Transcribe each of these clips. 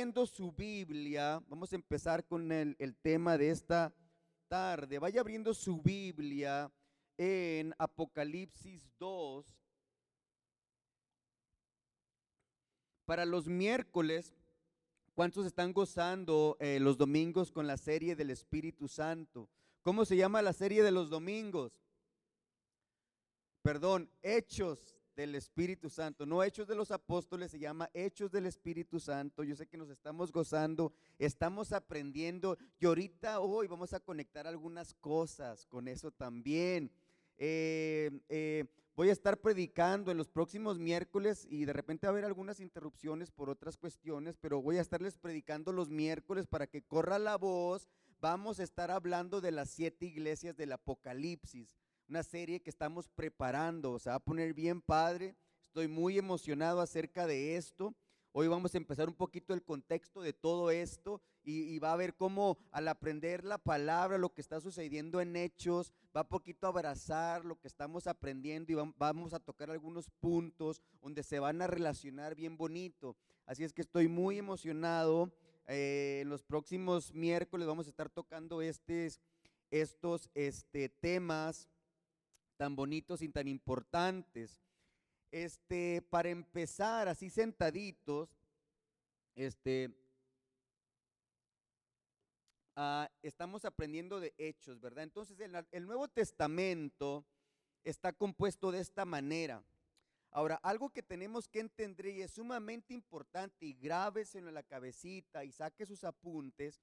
Su Biblia, vamos a empezar con el, el tema de esta tarde. Vaya abriendo su Biblia en Apocalipsis 2. Para los miércoles, ¿cuántos están gozando eh, los domingos con la serie del Espíritu Santo? ¿Cómo se llama la serie de los domingos? Perdón, Hechos del Espíritu Santo, no Hechos de los Apóstoles, se llama Hechos del Espíritu Santo. Yo sé que nos estamos gozando, estamos aprendiendo y ahorita hoy vamos a conectar algunas cosas con eso también. Eh, eh, voy a estar predicando en los próximos miércoles y de repente va a haber algunas interrupciones por otras cuestiones, pero voy a estarles predicando los miércoles para que corra la voz. Vamos a estar hablando de las siete iglesias del Apocalipsis una serie que estamos preparando, se va a poner bien padre. Estoy muy emocionado acerca de esto. Hoy vamos a empezar un poquito el contexto de todo esto y, va a ver cómo al aprender la palabra, lo que está sucediendo en hechos, va poquito a abrazar lo que estamos aprendiendo y vamos a tocar algunos puntos donde se van a relacionar bien bonito. Así es que estoy muy emocionado. Eh, en los próximos miércoles vamos a estar tocando estos este, temas tan bonitos y tan importantes. Este, para empezar, así sentaditos, este, ah, estamos aprendiendo de hechos, ¿verdad? Entonces, el, el Nuevo Testamento está compuesto de esta manera. Ahora, algo que tenemos que entender y es sumamente importante y grábeselo en la cabecita y saque sus apuntes,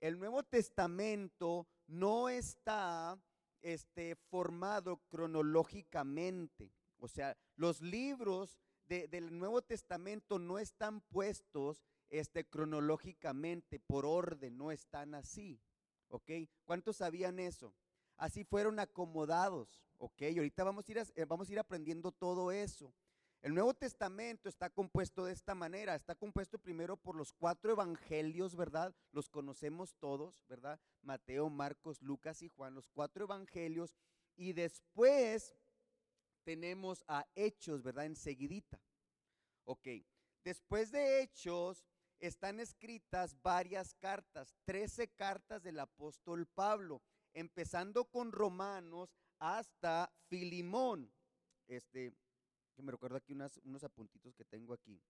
el Nuevo Testamento no está este, formado cronológicamente. O sea, los libros del Nuevo Testamento no están puestos este, cronológicamente, por orden, no están así. ¿Ok? ¿Cuántos sabían eso? Así fueron acomodados. ¿Ok? ahorita vamos a, ir eh, vamos a ir aprendiendo todo eso. El Nuevo Testamento está compuesto de esta manera. Está compuesto primero por los cuatro evangelios, ¿verdad? Los conocemos todos, ¿verdad? Mateo, Marcos, Lucas y Juan, los cuatro evangelios. Y después tenemos a Hechos, ¿verdad? Enseguidita. Ok. Después de Hechos están escritas varias cartas, trece cartas del apóstol Pablo, empezando con Romanos hasta Filimón. Este, que me recuerdo aquí unos apuntitos que tengo aquí.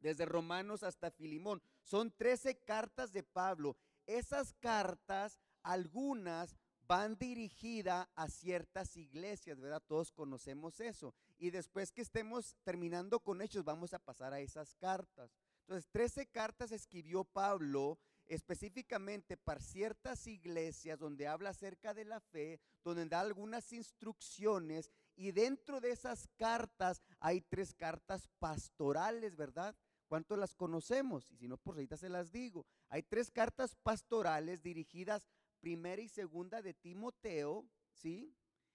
Desde Romanos hasta Filimón. Son 13 cartas de Pablo. Esas cartas, algunas van dirigidas a ciertas iglesias, ¿verdad? Todos conocemos eso. Y después que estemos terminando con hechos, vamos a pasar a esas cartas. Entonces, 13 cartas escribió Pablo específicamente para ciertas iglesias donde habla acerca de la fe, donde da algunas instrucciones y dentro de esas cartas hay tres cartas pastorales, ¿verdad? ¿Cuántos las conocemos? Y si no, por ahorita se las digo. Hay tres cartas pastorales dirigidas primera y segunda de Timoteo, ¿sí?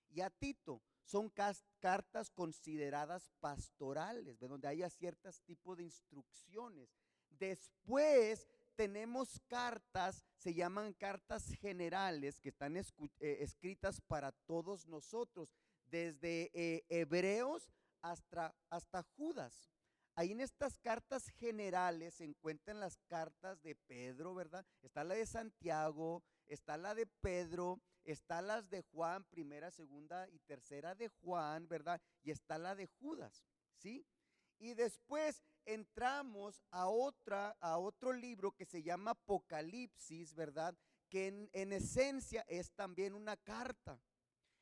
Y a Tito. Son cartas consideradas pastorales, donde haya ciertos tipos de instrucciones. Después tenemos cartas, se llaman cartas generales, que están eh, escritas para todos nosotros desde eh, Hebreos hasta, hasta Judas. Ahí en estas cartas generales se encuentran las cartas de Pedro, ¿verdad? Está la de Santiago, está la de Pedro, está las de Juan, primera, segunda y tercera de Juan, ¿verdad? Y está la de Judas, ¿sí? Y después entramos a otra, a otro libro que se llama Apocalipsis, ¿verdad? Que en, en esencia es también una carta.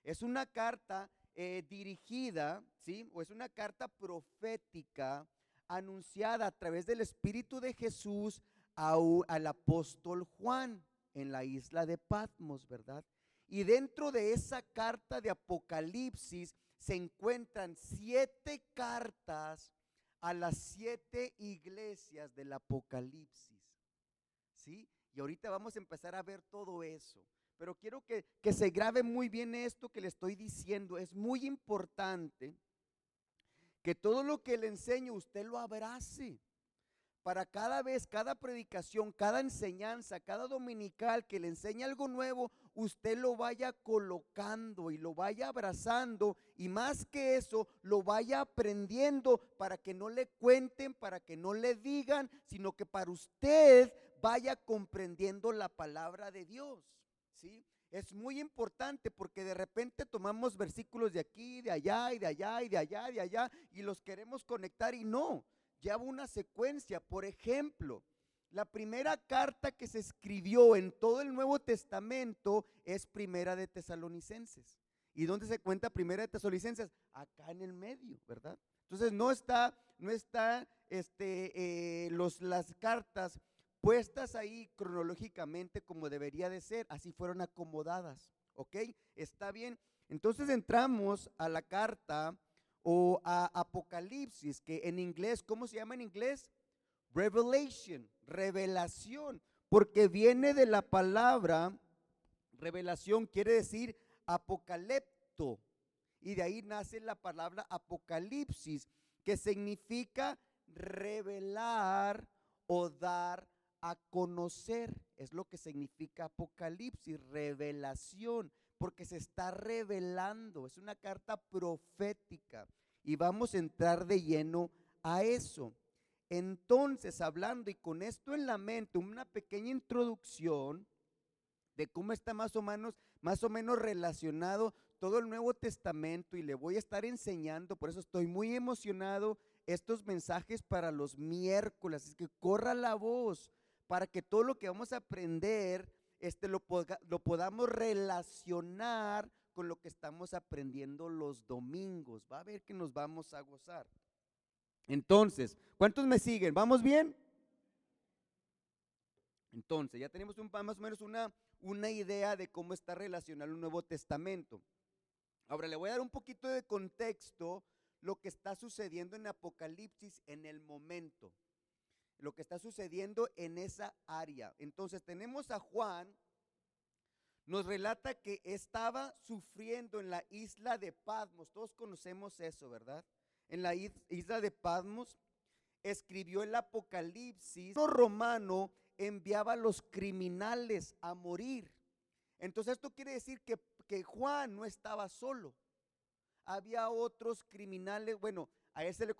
Es una carta eh, dirigida, ¿sí? O es una carta profética anunciada a través del Espíritu de Jesús al apóstol Juan en la isla de Patmos, ¿verdad? Y dentro de esa carta de Apocalipsis se encuentran siete cartas a las siete iglesias del Apocalipsis. ¿Sí? Y ahorita vamos a empezar a ver todo eso. Pero quiero que, se grabe muy bien esto que le estoy diciendo. Es muy importante que todo lo que le enseño usted lo abrace para cada vez, cada predicación, cada enseñanza, cada dominical que le enseñe algo nuevo, usted lo vaya colocando y lo vaya abrazando y más que eso, lo vaya aprendiendo para que no le cuenten, para que no le digan, sino que para usted vaya comprendiendo la palabra de Dios, ¿sí? Es muy importante porque de repente tomamos versículos de aquí, de allá y de allá y de allá y de allá y los queremos conectar y no lleva una secuencia. Por ejemplo, la primera carta que se escribió en todo el Nuevo Testamento es Primera de Tesalonicenses. ¿Y dónde se cuenta Primera de Tesalonicenses? Acá en el medio, ¿verdad? Entonces no está, no está este, eh, los, las cartas puestas ahí cronológicamente como debería de ser, así fueron acomodadas, ¿ok? Está bien. Entonces entramos a la carta o a Apocalipsis, que en inglés, ¿cómo se llama en inglés? Revelation, revelación, porque viene de la palabra, revelación quiere decir apocalipto, y de ahí nace la palabra apocalipsis, que significa revelar o dar a conocer. Es lo que significa apocalipsis, revelación porque se está revelando, es una carta profética y vamos a entrar de lleno a eso. Entonces, hablando y con esto en la mente, una pequeña introducción de cómo está más o menos, más o menos relacionado todo el Nuevo Testamento y le voy a estar enseñando, por eso estoy muy emocionado estos mensajes para los miércoles, es que corra la voz para que todo lo que vamos a aprender este, lo, lo podamos relacionar con lo que estamos aprendiendo los domingos. Va a ver que nos vamos a gozar. Entonces, ¿cuántos me siguen? ¿Vamos bien? Entonces, ya tenemos un, más o menos una, una idea de cómo está relacionado el Nuevo Testamento. Ahora le voy a dar un poquito de contexto lo que está sucediendo en Apocalipsis en el momento lo que está sucediendo en esa área. Entonces tenemos a Juan, nos relata que estaba sufriendo en la isla de Patmos. Todos conocemos eso, ¿verdad? En la isla de Patmos escribió el Apocalipsis. El romano enviaba a los criminales a morir. Entonces esto quiere decir que, que Juan no estaba solo. Había otros criminales, bueno, a él se le,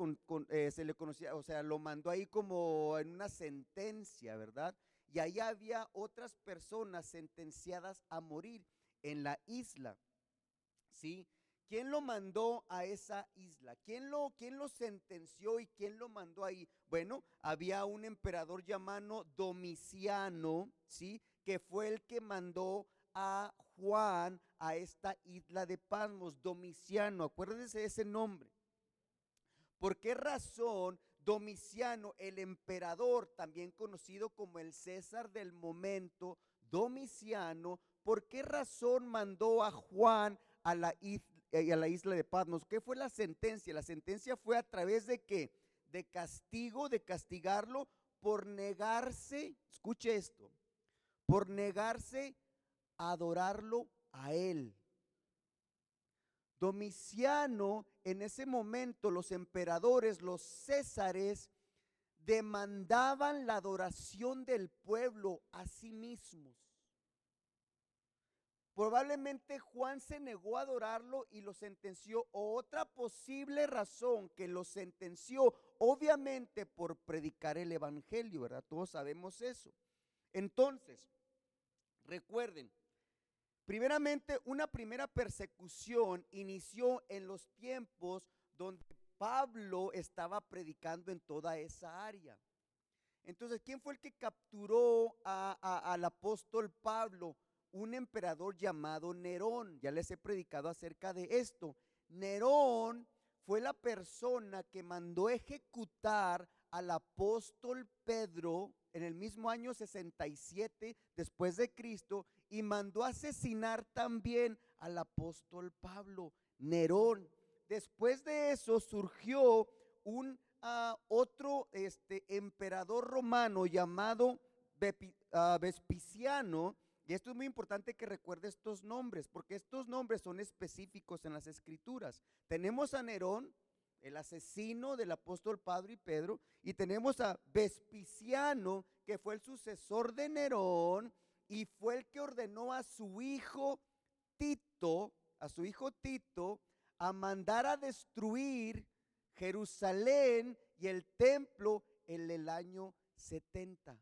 eh, se le conocía, o sea, lo mandó ahí como en una sentencia, ¿verdad? Y ahí había otras personas sentenciadas a morir en la isla, ¿sí? ¿Quién lo mandó a esa isla? ¿Quién lo, quién lo sentenció y quién lo mandó ahí? Bueno, había un emperador llamado Domiciano, ¿sí? Que fue el que mandó a Juan a esta isla de Pasmos, Domiciano, acuérdense de ese nombre. ¿Por qué razón Domiciano, el emperador, también conocido como el César del momento, Domiciano, ¿por qué razón mandó a Juan a la, eh, a la isla de Patmos? ¿Qué fue la sentencia? La sentencia fue a través de qué? De castigo, de castigarlo por negarse, escuche esto, por negarse a adorarlo a él. Domiciano, en ese momento los emperadores, los césares, demandaban la adoración del pueblo a sí mismos. Probablemente Juan se negó a adorarlo y lo sentenció. otra posible razón que lo sentenció, obviamente por predicar el Evangelio, ¿verdad? Todos sabemos eso. Entonces, recuerden, Primeramente, una primera persecución inició en los tiempos donde Pablo estaba predicando en toda esa área. Entonces, ¿quién fue el que capturó al apóstol Pablo? Un emperador llamado Nerón. Ya les he predicado acerca de esto. Nerón fue la persona que mandó ejecutar al apóstol Pedro en el mismo año 67 después de Cristo y mandó asesinar también al apóstol Pablo, Nerón. Después de eso surgió un ah, otro este, emperador romano llamado ah, Vespiciano. Y esto es muy importante que recuerde estos nombres, porque estos nombres son específicos en las escrituras. Tenemos a Nerón, el asesino del apóstol Padre y Pedro, y tenemos a Vespiciano, que fue el sucesor de Nerón y fue el que ordenó a su hijo Tito, a su hijo Tito, a mandar a destruir Jerusalén y el templo en el año 70.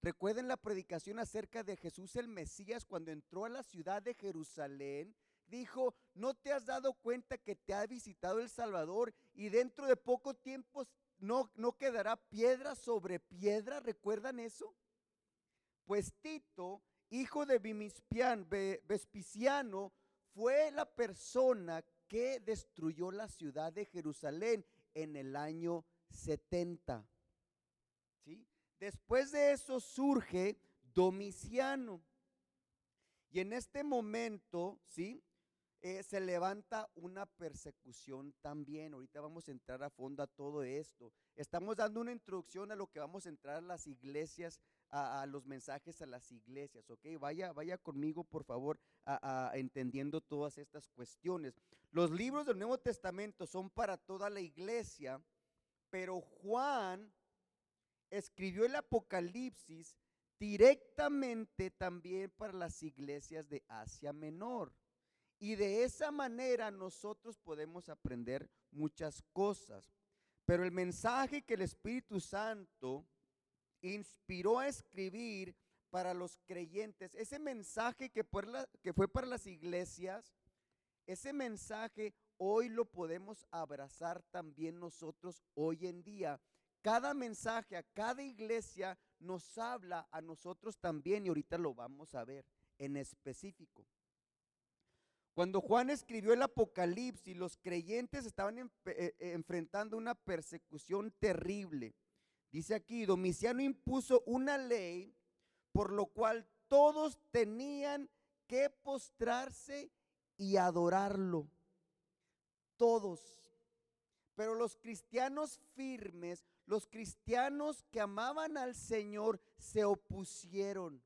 Recuerden la predicación acerca de Jesús el Mesías cuando entró a la ciudad de Jerusalén. Dijo, ¿no te has dado cuenta que te ha visitado el Salvador y dentro de poco tiempo no, no quedará piedra sobre piedra? ¿Recuerdan eso? Pues Tito, hijo de Vespiciano, fue la persona que destruyó la ciudad de Jerusalén en el año 70. ¿Sí? Después de eso surge Domiciano. Y en este momento, ¿sí? Eh, se levanta una persecución también. Ahorita vamos a entrar a fondo a todo esto. Estamos dando una introducción a lo que vamos a entrar a las iglesias, a, los mensajes a las iglesias, ¿ok? Vaya, vaya conmigo, por favor, entendiendo todas estas cuestiones. Los libros del Nuevo Testamento son para toda la iglesia, pero Juan escribió el Apocalipsis directamente también para las iglesias de Asia Menor. Y de esa manera nosotros podemos aprender muchas cosas. Pero el mensaje que el Espíritu Santo inspiró a escribir para los creyentes, ese mensaje que, fue para las iglesias, ese mensaje hoy lo podemos abrazar también nosotros hoy en día cada mensaje a cada iglesia nos habla a nosotros también y ahorita lo vamos a ver en específico. Cuando Juan escribió el Apocalipsis, los creyentes estaban eh, enfrentando una persecución terrible. Dice aquí, Domiciano impuso una ley por lo cual todos tenían que postrarse y adorarlo. Todos. Pero los cristianos firmes los cristianos que amaban al Señor se opusieron.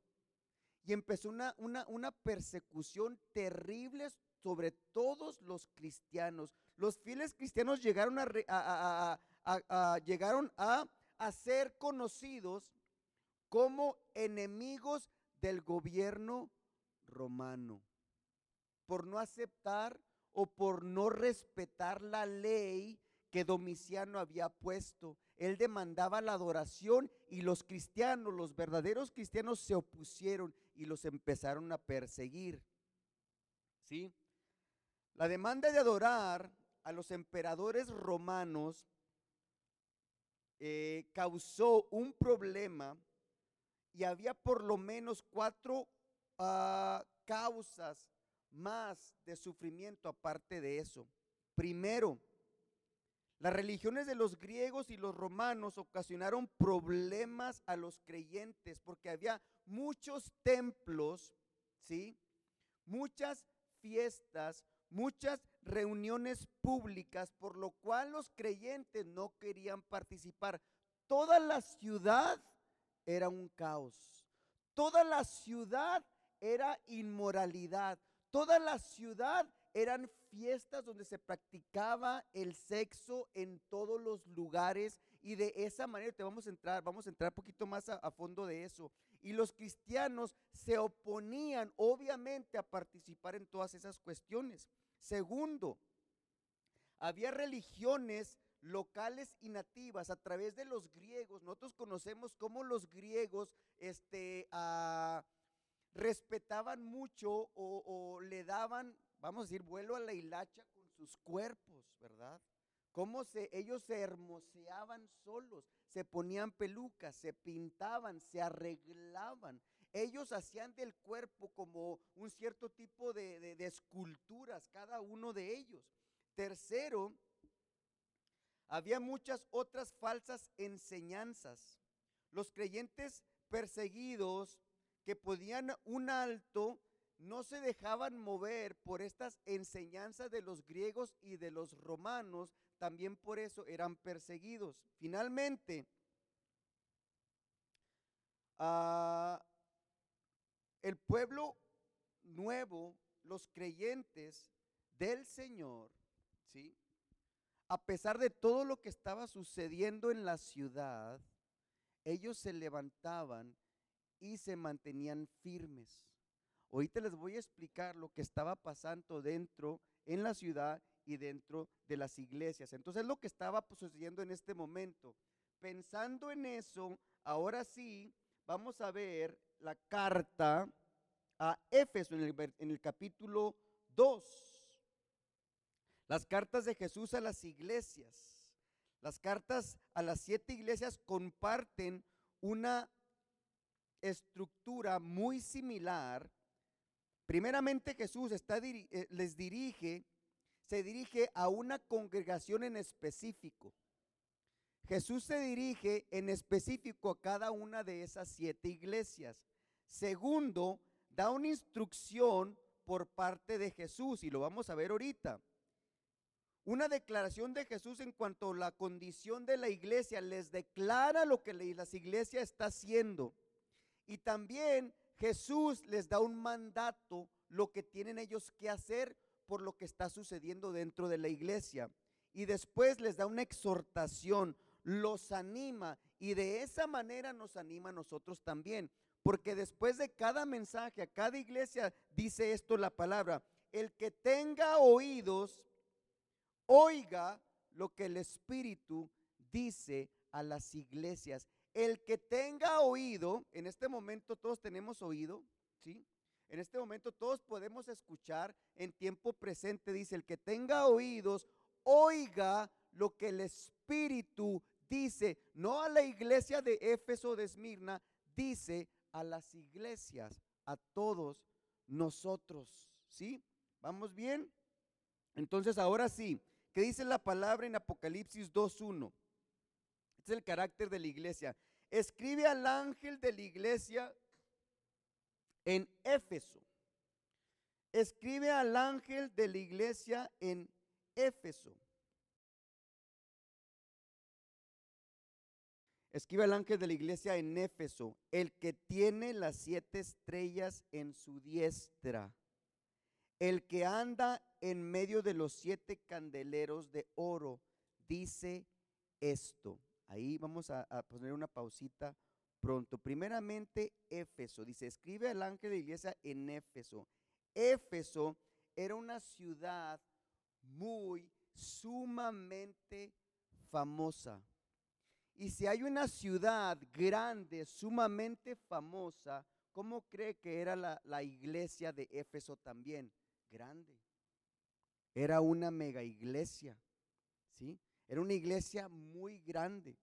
Y empezó una, una, persecución terrible sobre todos los cristianos. Los fieles cristianos llegaron a, llegaron a, a ser conocidos como enemigos del gobierno romano por no aceptar o por no respetar la ley que Domiciano había puesto. Él demandaba la adoración y los cristianos, los verdaderos cristianos se opusieron y los empezaron a perseguir. ¿Sí? La demanda de adorar a los emperadores romanos eh, causó un problema y había por lo menos cuatro ah, causas más de sufrimiento aparte de eso. Primero, las religiones de los griegos y los romanos ocasionaron problemas a los creyentes porque había muchos templos, ¿sí? Muchas fiestas, muchas reuniones públicas, por lo cual los creyentes no querían participar. Toda la ciudad era un caos. Toda la ciudad era inmoralidad. Toda la ciudad eran fiestas donde se practicaba el sexo en todos los lugares y de esa manera te vamos a entrar, vamos a entrar un poquito más a, a, fondo de eso. Y los cristianos se oponían obviamente a participar en todas esas cuestiones. Segundo, había religiones locales y nativas a través de los griegos. Nosotros conocemos cómo los griegos este, ah, respetaban mucho o, le daban vamos a decir, vuelo a la hilacha con sus cuerpos, ¿verdad? Cómo se, ellos se hermoseaban solos, se ponían pelucas, se pintaban, se arreglaban. Ellos hacían del cuerpo como un cierto tipo de, esculturas, cada uno de ellos. Tercero, había muchas otras falsas enseñanzas. Los creyentes perseguidos que podían un alto no se dejaban mover por estas enseñanzas de los griegos y de los romanos, también por eso eran perseguidos. Finalmente, ah, el pueblo nuevo, los creyentes del Señor, ¿sí? a pesar de todo lo que estaba sucediendo en la ciudad, ellos se levantaban y se mantenían firmes. Ahorita les voy a explicar lo que estaba pasando dentro en la ciudad y dentro de las iglesias. Entonces lo que estaba sucediendo en este momento. Pensando en eso, ahora sí vamos a ver la carta a Éfeso en el, en el capítulo 2. Las cartas de Jesús a las iglesias. Las cartas a las siete iglesias comparten una estructura muy similar. Primeramente Jesús está, eh, les dirige, se dirige a una congregación en específico. Jesús se dirige en específico a cada una de esas siete iglesias. Segundo, da una instrucción por parte de Jesús y lo vamos a ver ahorita. Una declaración de Jesús en cuanto a la condición de la iglesia les declara lo que la iglesia está haciendo. Y también Jesús les da un mandato, lo que tienen ellos que hacer por lo que está sucediendo dentro de la iglesia. Y después les da una exhortación, los anima y de esa manera nos anima a nosotros también. Porque después de cada mensaje, a cada iglesia dice esto la palabra, el que tenga oídos, oiga lo que el Espíritu dice a las iglesias. El que tenga oído, en este momento todos tenemos oído, ¿sí? En este momento todos podemos escuchar en tiempo presente, dice, el que tenga oídos, oiga lo que el Espíritu dice, no a la iglesia de Éfeso de Esmirna, dice a las iglesias, a todos nosotros, ¿sí? ¿Vamos bien? Entonces ahora sí, ¿qué dice la palabra en Apocalipsis 2.1? Este es el carácter de la iglesia. Escribe al ángel de la iglesia en Éfeso. Escribe al ángel de la iglesia en Éfeso. Escribe al ángel de la iglesia en Éfeso, el que tiene las siete estrellas en su diestra, el que anda en medio de los siete candeleros de oro, dice esto. Ahí vamos a, poner una pausita pronto. Primeramente, Éfeso. Dice, escribe al ángel de la iglesia en Éfeso. Éfeso era una ciudad muy, sumamente famosa. Y si hay una ciudad grande, sumamente famosa, ¿cómo cree que era la, iglesia de Éfeso también? Grande. Era una mega iglesia. ¿Sí? Era una iglesia muy grande,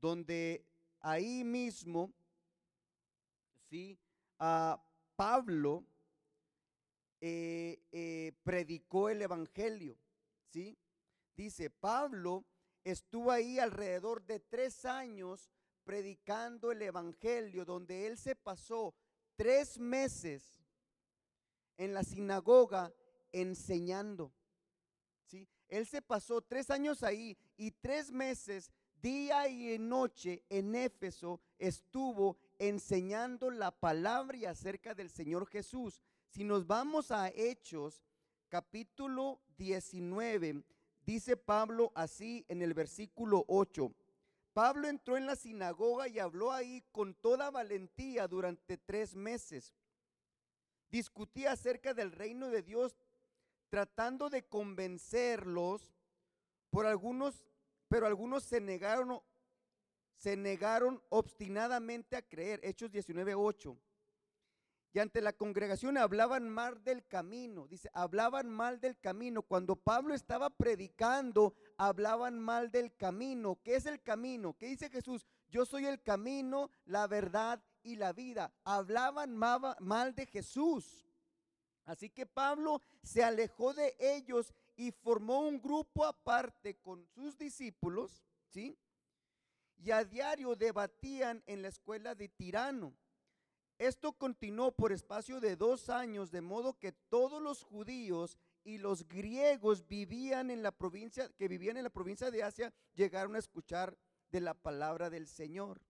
donde ahí mismo, ¿sí? A Pablo eh, eh, predicó el Evangelio, ¿sí? Dice, Pablo estuvo ahí alrededor de tres años predicando el Evangelio, donde él se pasó tres meses en la sinagoga enseñando. Él se pasó tres años ahí y tres meses, día y noche, en Éfeso, estuvo enseñando la palabra y acerca del Señor Jesús. Si nos vamos a Hechos, capítulo 19, dice Pablo así en el versículo 8. Pablo entró en la sinagoga y habló ahí con toda valentía durante tres meses. Discutía acerca del reino de Dios tratando de convencerlos por algunos, pero algunos se negaron, se negaron obstinadamente a creer. Hechos 19:8. Y ante la congregación hablaban mal del camino. Dice, hablaban mal del camino. Cuando Pablo estaba predicando, hablaban mal del camino. ¿Qué es el camino? ¿Qué dice Jesús? Yo soy el camino, la verdad y la vida. Hablaban mal de Jesús. Así que Pablo se alejó de ellos y formó un grupo aparte con sus discípulos, ¿sí? Y a diario debatían en la escuela de Tirano. Esto continuó por espacio de dos años, de modo que todos los judíos y los griegos vivían en la provincia, que vivían en la provincia de Asia, llegaron a escuchar de la palabra del Señor.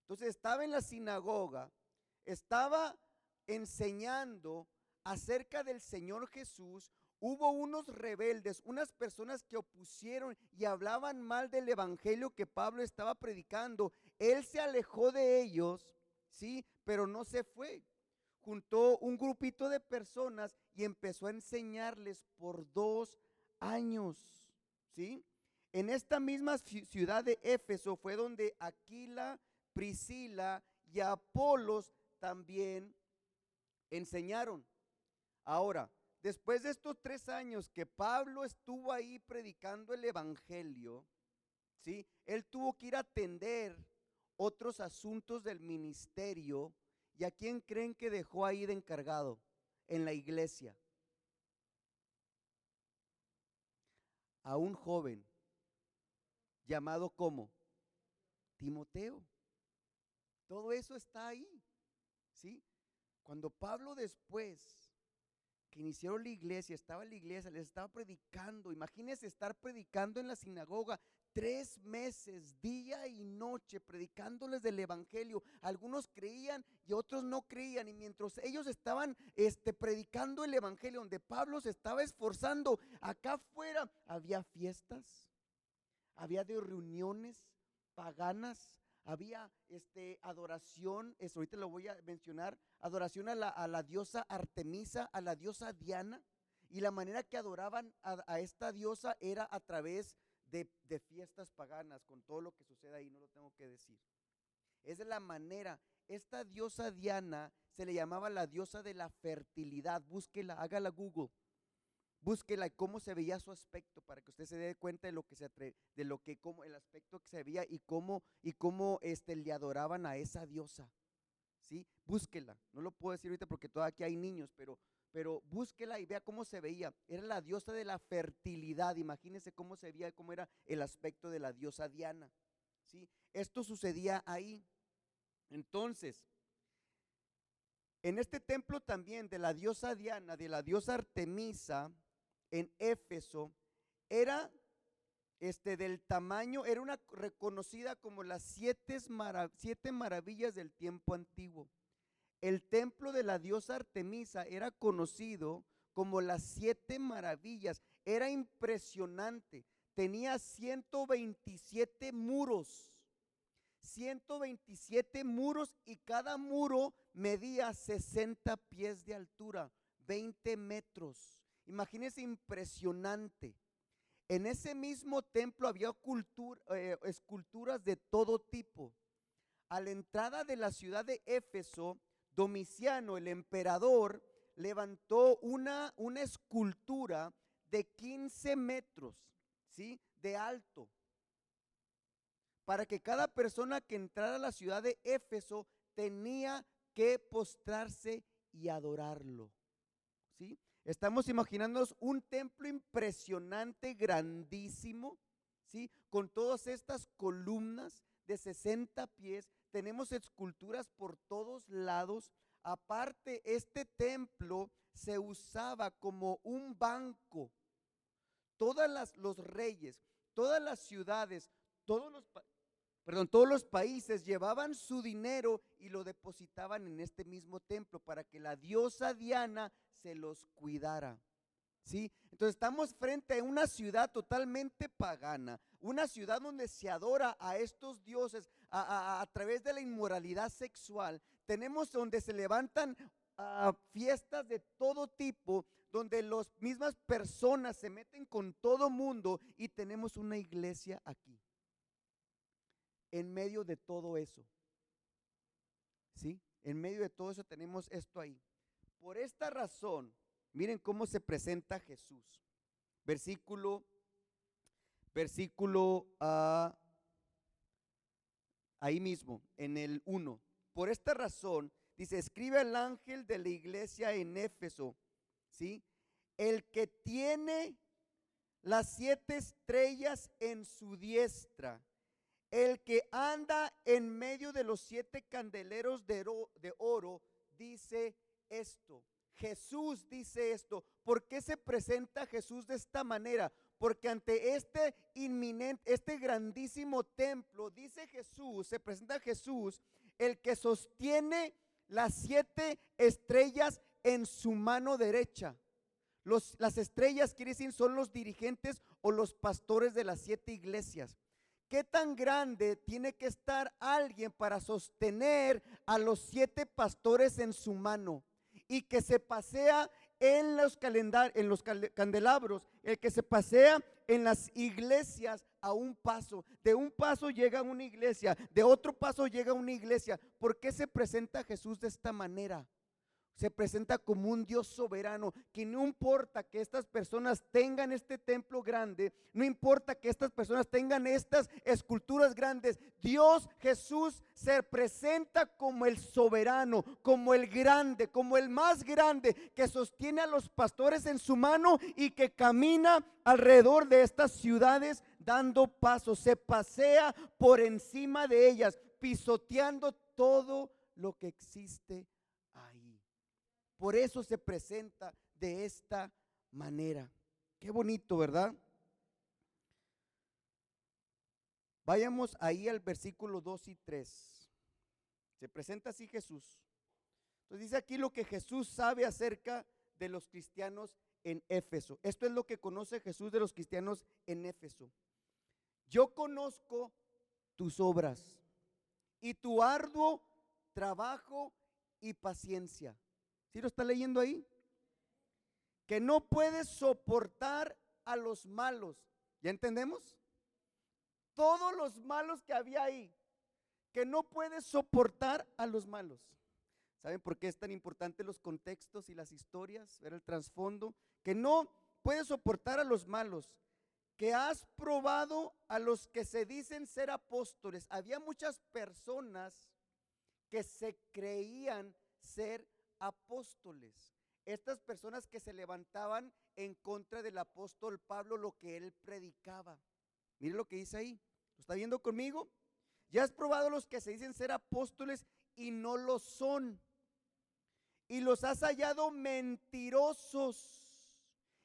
Entonces estaba en la sinagoga, estaba enseñando acerca del Señor Jesús, hubo unos rebeldes, unas personas que opusieron y hablaban mal del evangelio que Pablo estaba predicando. Él se alejó de ellos, ¿sí? Pero no se fue. Juntó un grupito de personas y empezó a enseñarles por dos años, ¿sí? En esta misma ciudad de Éfeso fue donde Aquila, Priscila y Apolos también enseñaron. Ahora, después de estos tres años que Pablo estuvo ahí predicando el Evangelio, ¿sí? Él tuvo que ir a atender otros asuntos del ministerio. ¿Y a quién creen que dejó ahí de encargado? En la iglesia. A un joven llamado como Timoteo. Todo eso está ahí. ¿Sí? Cuando Pablo después iniciaron la iglesia, estaba en la iglesia, les estaba predicando. Imagínense estar predicando en la sinagoga tres meses, día y noche, predicándoles del Evangelio. Algunos creían y otros no creían. Y mientras ellos estaban este, predicando el Evangelio, donde Pablo se estaba esforzando, acá afuera había fiestas, había reuniones paganas, había este, adoración, eso ahorita lo voy a mencionar, adoración a la, a la diosa Artemisa, a la diosa Diana, y la manera que adoraban a, esta diosa era a través de, fiestas paganas, con todo lo que sucede ahí, no lo tengo que decir. Es de la manera, esta diosa Diana se le llamaba la diosa de la fertilidad, búsquela, hágala Google búsquela cómo se veía su aspecto para que usted se dé cuenta de lo que se de lo que como el aspecto que se veía y cómo y cómo este le adoraban a esa diosa. ¿Sí? Búsquela. No lo puedo decir ahorita porque todavía aquí hay niños, pero pero búsquela y vea cómo se veía. Era la diosa de la fertilidad. Imagínese cómo se veía, cómo era el aspecto de la diosa Diana. ¿Sí? Esto sucedía ahí. Entonces, en este templo también de la diosa Diana, de la diosa Artemisa, en Éfeso era este, del tamaño, era una reconocida como las siete, siete maravillas del tiempo antiguo. El templo de la diosa Artemisa era conocido como las siete maravillas. Era impresionante. Tenía 127 muros. 127 muros y cada muro medía 60 pies de altura, 20 metros. Imagínense impresionante. En ese mismo templo había eh, esculturas de todo tipo. A la entrada de la ciudad de Éfeso, Domiciano, el emperador, levantó una, una escultura de 15 metros, ¿sí? De alto. Para que cada persona que entrara a la ciudad de Éfeso tenía que postrarse y adorarlo, ¿sí? Estamos imaginándonos un templo impresionante, grandísimo, ¿sí? Con todas estas columnas de 60 pies. Tenemos esculturas por todos lados. Aparte, este templo se usaba como un banco. Todas las, los reyes, todas las ciudades, todos los, perdón, todos los países llevaban su dinero y lo depositaban en este mismo templo para que la diosa Diana se los cuidara. ¿Sí? Entonces estamos frente a una ciudad totalmente pagana, una ciudad donde se adora a estos dioses a, través de la inmoralidad sexual. Tenemos donde se levantan ah, fiestas de todo tipo, donde las mismas personas se meten con todo mundo y tenemos una iglesia aquí. En medio de todo eso. ¿Sí? En medio de todo eso tenemos esto ahí. Por esta razón, miren cómo se presenta Jesús. Versículo, versículo uh, ahí mismo, en el 1. Por esta razón, dice, escribe al ángel de la iglesia en Éfeso, ¿sí? El que tiene las siete estrellas en su diestra, el que anda en medio de los siete candeleros de de oro dice esto. Jesús dice esto. ¿Por qué se presenta Jesús de esta manera? Porque ante este inminente, este grandísimo templo, dice Jesús, se presenta Jesús, el que sostiene las siete estrellas en su mano derecha. Las estrellas quiere decir son los dirigentes o los pastores de las siete iglesias. ¿Qué tan grande tiene que estar alguien para sostener a los siete pastores en su mano y que se pasea en los, en los candelabros, el que se pasea en las iglesias a un paso. De un paso llega a una iglesia, de otro paso llega a una iglesia. ¿Por qué se presenta Jesús de esta manera? Se presenta como un Dios soberano, que no importa que estas personas tengan este templo grande, no importa que estas personas tengan estas esculturas grandes, Dios Jesús se presenta como el soberano, como el grande, como el más grande, que sostiene a los pastores en su mano y que camina alrededor de estas ciudades dando pasos, se pasea por encima de ellas, pisoteando todo lo que existe por eso se presenta de esta manera. Qué bonito, ¿verdad? Vayamos ahí al versículo 2 y 3. Se presenta así Jesús. Entonces dice aquí lo que Jesús sabe acerca de los cristianos en Éfeso. Esto es lo que conoce Jesús de los cristianos en Éfeso. Yo conozco tus obras y tu arduo trabajo y paciencia ¿Sí lo está leyendo ahí? Que no puedes soportar a los malos. ¿Ya entendemos? Todos los malos que había ahí. Que no puedes soportar a los malos. ¿Saben por qué es tan importante los contextos y las historias? Ver el trasfondo. Que no puedes soportar a los malos. Que has probado a los que se dicen ser apóstoles. Había muchas personas que se creían ser apóstoles. Estas personas que se levantaban en contra del apóstol Pablo, lo que él predicaba. Mire lo que dice ahí. ¿Lo está viendo conmigo? Ya has probado los que se dicen ser apóstoles y no lo son. Y los has hallado mentirosos.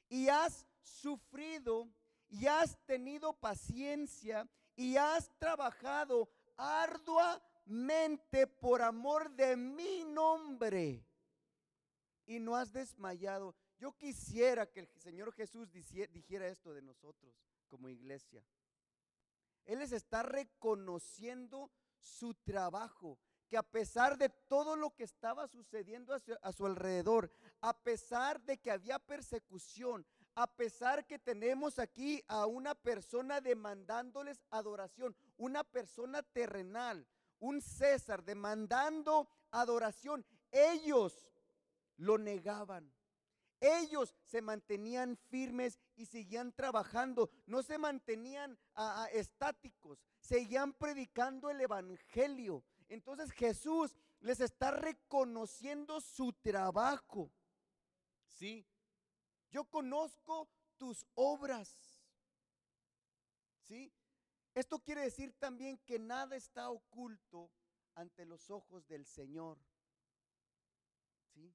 Y has sufrido y has tenido paciencia y has trabajado arduamente por amor de mi nombre y no has desmayado. Yo quisiera que el Señor Jesús dijera esto de nosotros como iglesia. Él les está reconociendo su trabajo, que a pesar de todo lo que estaba sucediendo a su, a su, alrededor, a pesar de que había persecución, a pesar que tenemos aquí a una persona demandándoles adoración, una persona terrenal, un César demandando adoración, ellos lo negaban. Ellos se mantenían firmes y seguían trabajando, no se mantenían estáticos, seguían predicando el Evangelio. Entonces Jesús les está reconociendo su trabajo. Sí, yo conozco tus obras. ¿Sí? Esto quiere decir también que nada está oculto ante los ojos del Señor. ¿Sí?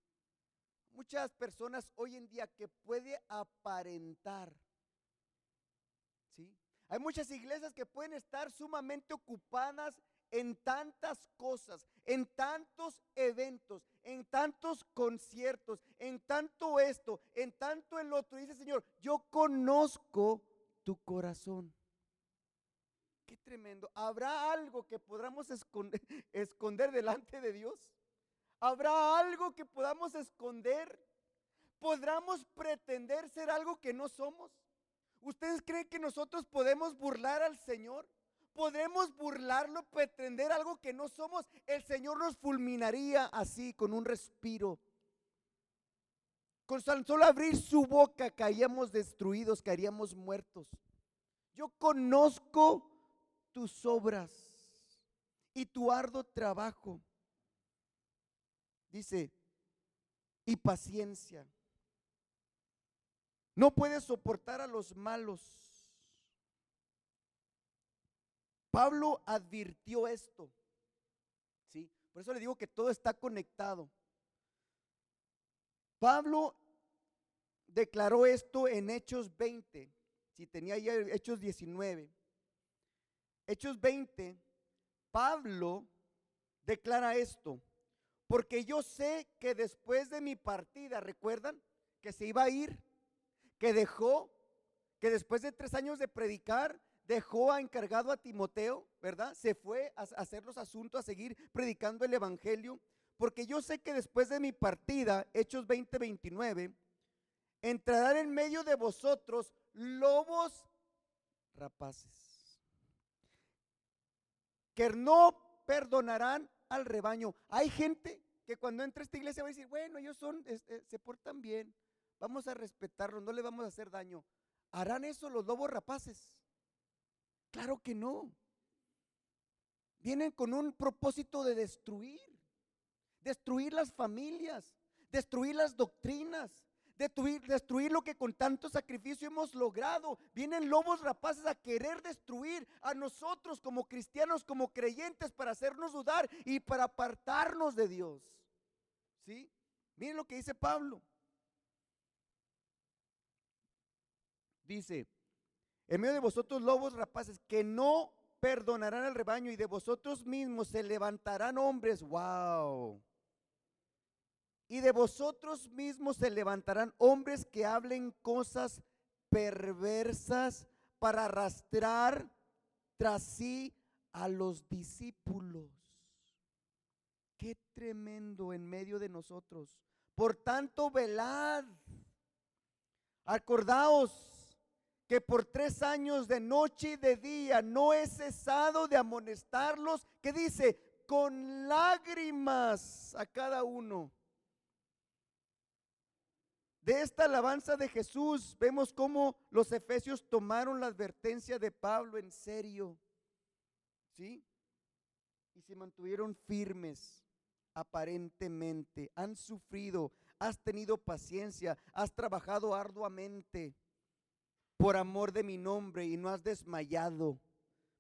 Muchas personas hoy en día que puede aparentar. ¿Sí? Hay muchas iglesias que pueden estar sumamente ocupadas en tantas cosas, en tantos eventos, en tantos conciertos, en tanto esto, en tanto el otro. Dice Señor, yo conozco tu corazón. Qué tremendo. ¿Habrá algo que podamos esconder, esconder delante de Dios? ¿Habrá algo que podamos esconder? ¿Podremos pretender ser algo que no somos? ¿Ustedes creen que nosotros podemos burlar al Señor? ¿Podemos burlarlo, pretender algo que no somos? El Señor nos fulminaría así, con un respiro. Con solo abrir su boca caíamos destruidos, caeríamos muertos. Yo conozco tus obras y tu arduo trabajo dice, y paciencia. No puedes soportar a los malos. Pablo advirtió esto. ¿sí? Por eso le digo que todo está conectado. Pablo declaró esto en Hechos 20. Si tenía ya Hechos 19. Hechos 20. Pablo declara esto. Porque yo sé que después de mi partida, ¿recuerdan? Que se iba a ir que dejó, que después de tres años de predicar, dejó a encargado a Timoteo, ¿verdad? Se fue a hacer los asuntos, a seguir predicando el Evangelio, porque yo sé que después de mi partida, Hechos 20:29, entrarán en medio de vosotros lobos rapaces, que no perdonarán al rebaño. Hay gente que cuando entra a esta iglesia va a decir, bueno, ellos son, este, se portan bien, vamos a respetarlos, no le vamos a hacer daño. ¿Harán eso los lobos rapaces? Claro que no. Vienen con un propósito de destruir, destruir las familias, destruir las doctrinas, destruir, destruir lo que con tanto sacrificio hemos logrado. Vienen lobos rapaces a querer destruir a nosotros como cristianos, como creyentes, para hacernos dudar y para apartarnos de Dios. ¿Sí? Miren lo que dice Pablo. Dice, en medio de vosotros lobos rapaces que no perdonarán al rebaño y de vosotros mismos se levantarán hombres. Wow. Y de vosotros mismos se levantarán hombres que hablen cosas perversas para arrastrar tras sí a los discípulos. Qué tremendo en medio de nosotros. Por tanto, velad. Acordaos que por tres años de noche y de día no he cesado de amonestarlos, que dice, con lágrimas a cada uno de esta alabanza de Jesús vemos cómo los efesios tomaron la advertencia de Pablo en serio. ¿Sí? Y se mantuvieron firmes aparentemente. Han sufrido, has tenido paciencia, has trabajado arduamente por amor de mi nombre y no has desmayado.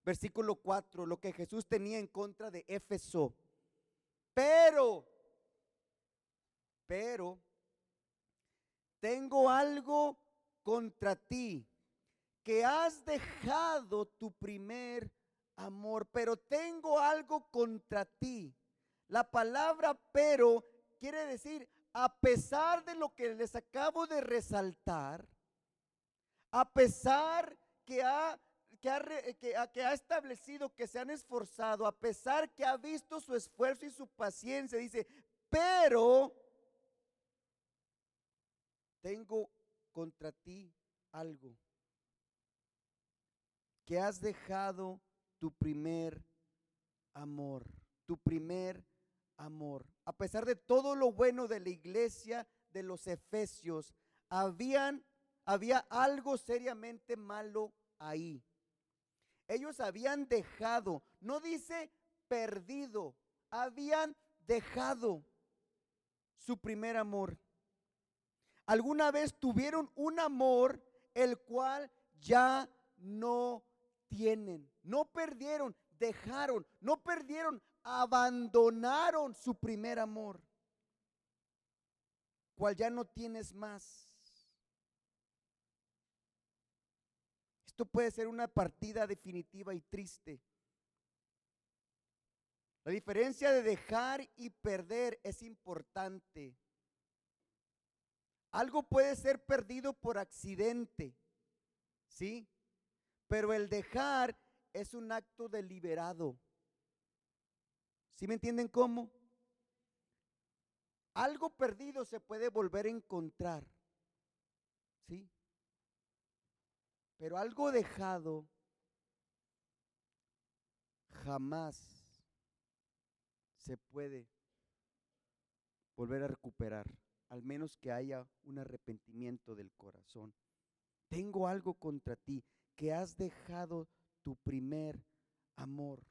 Versículo 4, lo que Jesús tenía en contra de Éfeso. Pero, pero, tengo algo contra ti, que has dejado tu primer amor, pero tengo algo contra ti. La palabra pero quiere decir, a pesar de lo que les acabo de resaltar, a pesar que ha, que ha, que ha establecido que se han esforzado, a pesar que ha visto su esfuerzo y su paciencia, dice, pero tengo contra ti algo, que has dejado tu primer amor, tu primer amor. A pesar de todo lo bueno de la iglesia de los Efesios, habían, había algo seriamente malo ahí. Ellos habían dejado, no dice perdido, habían dejado su primer amor alguna vez tuvieron un amor el cual ya no tienen. No perdieron, dejaron, no perdieron, abandonaron su primer amor, cual ya no tienes más. Esto puede ser una partida definitiva y triste. La diferencia de dejar y perder es importante. Algo puede ser perdido por accidente, ¿sí? Pero el dejar es un acto deliberado. ¿Sí me entienden cómo? Algo perdido se puede volver a encontrar, ¿sí? Pero algo dejado jamás se puede volver a recuperar al menos que haya un arrepentimiento del corazón. Tengo algo contra ti, que has dejado tu primer amor.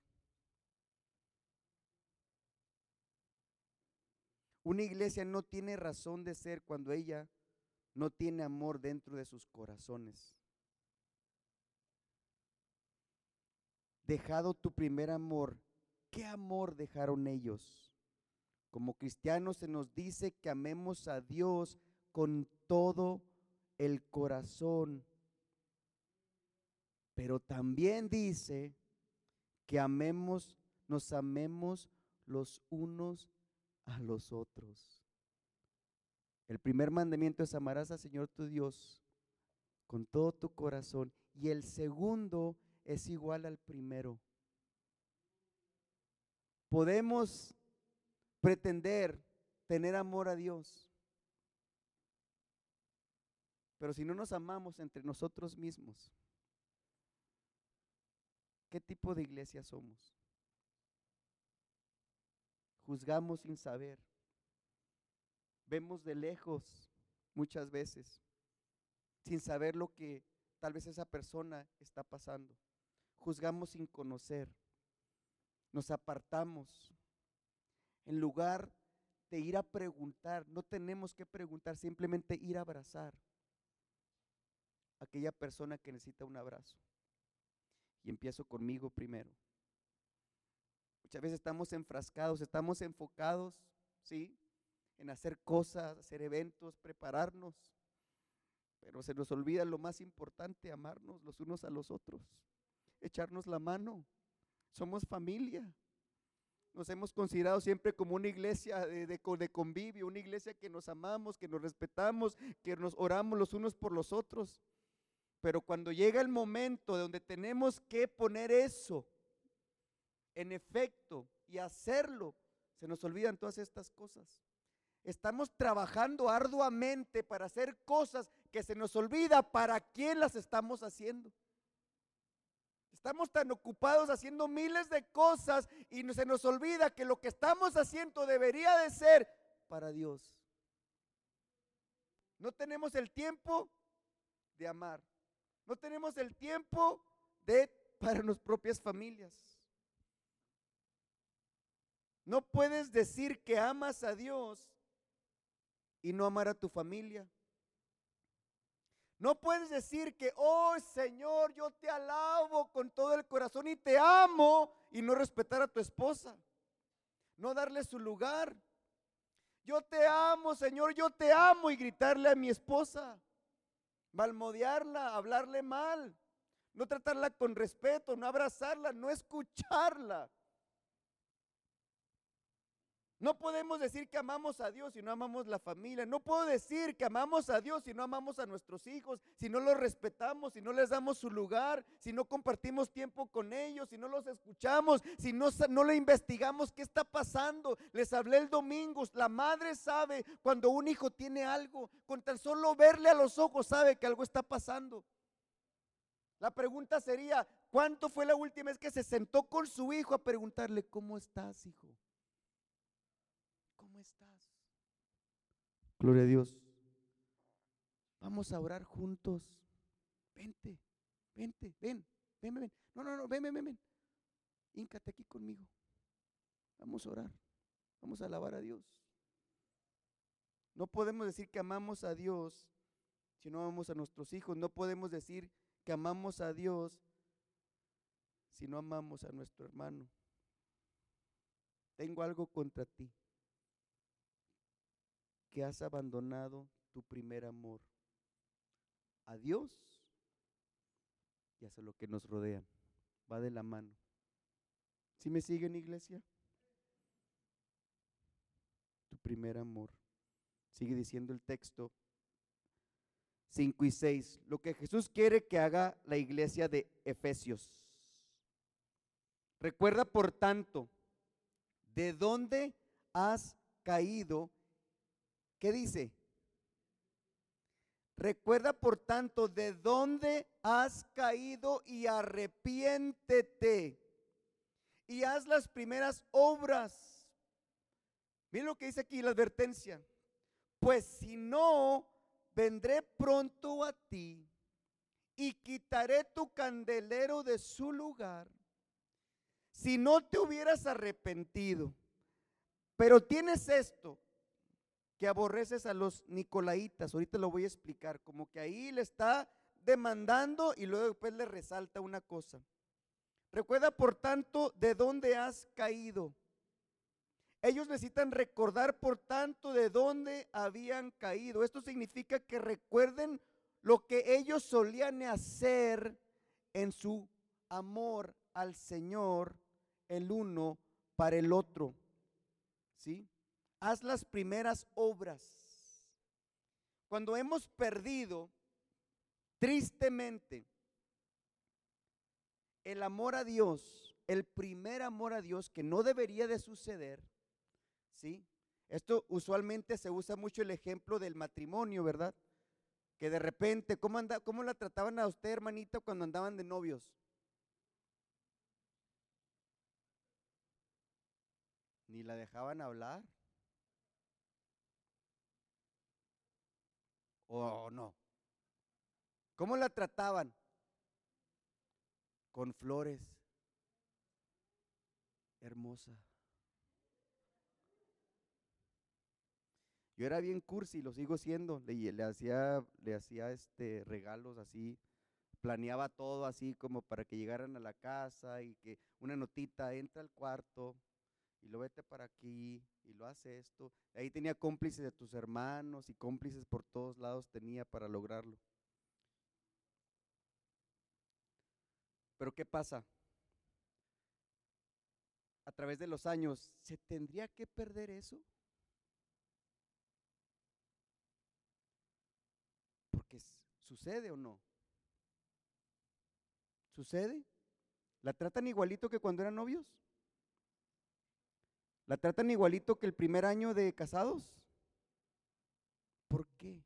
Una iglesia no tiene razón de ser cuando ella no tiene amor dentro de sus corazones. Dejado tu primer amor, ¿qué amor dejaron ellos? Como cristianos se nos dice que amemos a Dios con todo el corazón. Pero también dice que amemos, nos amemos los unos a los otros. El primer mandamiento es amarás al Señor tu Dios con todo tu corazón. Y el segundo es igual al primero. Podemos pretender tener amor a Dios, pero si no nos amamos entre nosotros mismos, ¿qué tipo de iglesia somos? Juzgamos sin saber. Vemos de lejos muchas veces, sin saber lo que tal vez esa persona está pasando. Juzgamos sin conocer. Nos apartamos. En lugar de ir a preguntar, no tenemos que preguntar, simplemente ir a abrazar a aquella persona que necesita un abrazo. Y empiezo conmigo primero. Muchas veces estamos enfrascados, estamos enfocados, ¿sí? En hacer cosas, hacer eventos, prepararnos. Pero se nos olvida lo más importante, amarnos los unos a los otros, echarnos la mano. Somos familia. Nos hemos considerado siempre como una iglesia de, de, de, convivio, una iglesia que nos amamos, que nos respetamos, que nos oramos los unos por los otros. Pero cuando llega el momento de donde tenemos que poner eso en efecto y hacerlo, se nos olvidan todas estas cosas. Estamos trabajando arduamente para hacer cosas que se nos olvida para quién las estamos haciendo. Estamos tan ocupados haciendo miles de cosas y se nos olvida que lo que estamos haciendo debería de ser para Dios. No tenemos el tiempo de amar. No tenemos el tiempo de para nuestras propias familias. No puedes decir que amas a Dios y no amar a tu familia. No puedes decir que, oh Señor, yo te alabo con todo el corazón y te amo y no respetar a tu esposa. No darle su lugar. Yo te amo, Señor, yo te amo y gritarle a mi esposa. Malmodearla, hablarle mal. No tratarla con respeto, no abrazarla, no escucharla. No podemos decir que amamos a Dios si no amamos la familia. No puedo decir que amamos a Dios si no amamos a nuestros hijos, si no los respetamos, si no les damos su lugar, si no compartimos tiempo con ellos, si no los escuchamos, si no, no le investigamos qué está pasando. Les hablé el domingo. La madre sabe cuando un hijo tiene algo, con tan solo verle a los ojos sabe que algo está pasando. La pregunta sería, ¿cuánto fue la última vez que se sentó con su hijo a preguntarle, ¿cómo estás, hijo? Gloria a Dios. Vamos a orar juntos. Vente, vente, ven, ven, ven. No, no, no, ven, ven, ven. Híncate aquí conmigo. Vamos a orar. Vamos a alabar a Dios. No podemos decir que amamos a Dios si no amamos a nuestros hijos. No podemos decir que amamos a Dios si no amamos a nuestro hermano. Tengo algo contra ti que has abandonado tu primer amor a Dios y hacia lo que nos rodea. Va de la mano. ¿Sí me siguen, iglesia? Tu primer amor. Sigue diciendo el texto 5 y 6. Lo que Jesús quiere que haga la iglesia de Efesios. Recuerda, por tanto, de dónde has caído ¿Qué dice? Recuerda por tanto de dónde has caído y arrepiéntete y haz las primeras obras. Miren lo que dice aquí la advertencia. Pues si no, vendré pronto a ti y quitaré tu candelero de su lugar. Si no te hubieras arrepentido, pero tienes esto, que aborreces a los nicolaitas. Ahorita lo voy a explicar, como que ahí le está demandando y luego después le resalta una cosa. Recuerda, por tanto, de dónde has caído. Ellos necesitan recordar, por tanto, de dónde habían caído. Esto significa que recuerden lo que ellos solían hacer en su amor al Señor, el uno para el otro. ¿Sí? Haz las primeras obras. Cuando hemos perdido Tristemente, el amor a Dios, el primer amor a Dios que no debería de suceder, ¿sí? Esto usualmente se usa mucho el ejemplo del matrimonio, ¿verdad? Que de repente, ¿cómo, cómo la trataban a usted, hermanita, cuando andaban de novios? Ni la dejaban hablar. ¿O no? ¿Cómo la trataban? Con flores. Hermosa. Yo era bien cursi, lo sigo siendo. Le, hacía, le hacía este regalos así, planeaba todo así como para que llegaran a la casa y que una notita entra al cuarto y lo vete para aquí y lo hace esto. Ahí tenía cómplices de tus hermanos y cómplices por todos lados tenía para lograrlo. Pero ¿qué pasa? A través de los años, ¿se tendría que perder eso? Porque sucede o no. ¿Sucede? ¿La tratan igualito que cuando eran novios? ¿La tratan igualito que el primer año de casados? ¿Por qué?